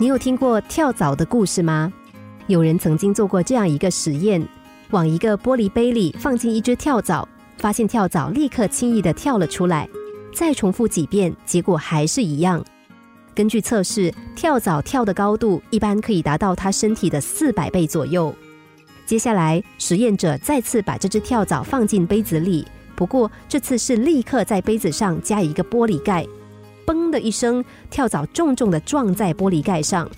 你有听过跳蚤的故事吗？有人曾经做过这样一个实验，往一个玻璃杯里放进一只跳蚤，发现跳蚤立刻轻易的跳了出来。再重复几遍，结果还是一样。根据测试，跳蚤跳的高度一般可以达到它身体的四百倍左右。接下来，实验者再次把这只跳蚤放进杯子里，不过这次是立刻在杯子上加一个玻璃盖。嘣的一声，跳蚤重重的撞在玻璃盖上。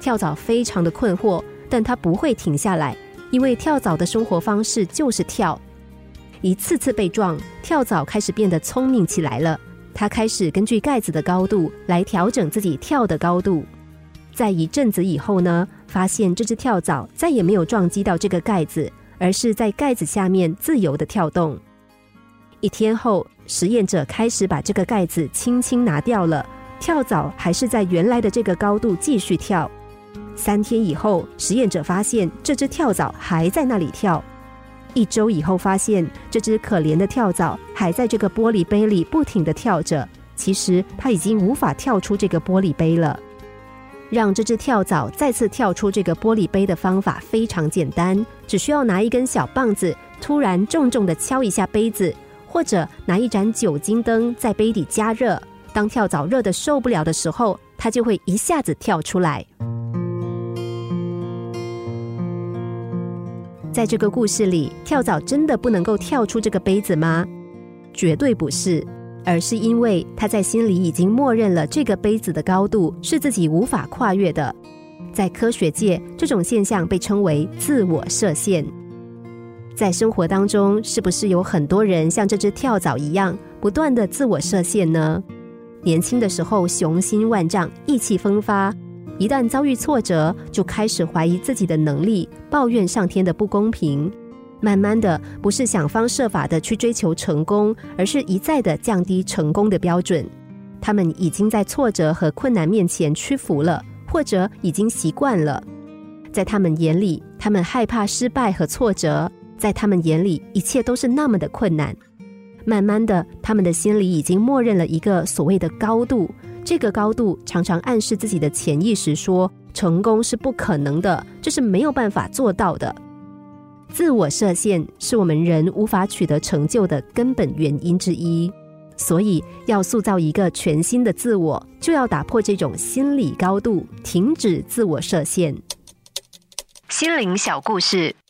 跳蚤非常的困惑，但它不会停下来，因为跳蚤的生活方式就是跳。一次次被撞，跳蚤开始变得聪明起来了。它开始根据盖子的高度来调整自己跳的高度。在一阵子以后呢，发现这只跳蚤再也没有撞击到这个盖子，而是在盖子下面自由的跳动。一天后，实验者开始把这个盖子轻轻拿掉了，跳蚤还是在原来的这个高度继续跳。三天以后，实验者发现这只跳蚤还在那里跳。一周以后，发现这只可怜的跳蚤还在这个玻璃杯里不停的跳着。其实它已经无法跳出这个玻璃杯了。让这只跳蚤再次跳出这个玻璃杯的方法非常简单，只需要拿一根小棒子，突然重重的敲一下杯子，或者拿一盏酒精灯在杯底加热。当跳蚤热的受不了的时候，它就会一下子跳出来。在这个故事里，跳蚤真的不能够跳出这个杯子吗？绝对不是，而是因为他在心里已经默认了这个杯子的高度是自己无法跨越的。在科学界，这种现象被称为自我设限。在生活当中，是不是有很多人像这只跳蚤一样，不断的自我设限呢？年轻的时候雄心万丈，意气风发。一旦遭遇挫折，就开始怀疑自己的能力，抱怨上天的不公平。慢慢的，不是想方设法的去追求成功，而是一再的降低成功的标准。他们已经在挫折和困难面前屈服了，或者已经习惯了。在他们眼里，他们害怕失败和挫折；在他们眼里，一切都是那么的困难。慢慢的，他们的心里已经默认了一个所谓的高度。这个高度常常暗示自己的潜意识说，成功是不可能的，这是没有办法做到的。自我设限是我们人无法取得成就的根本原因之一。所以，要塑造一个全新的自我，就要打破这种心理高度，停止自我设限。心灵小故事，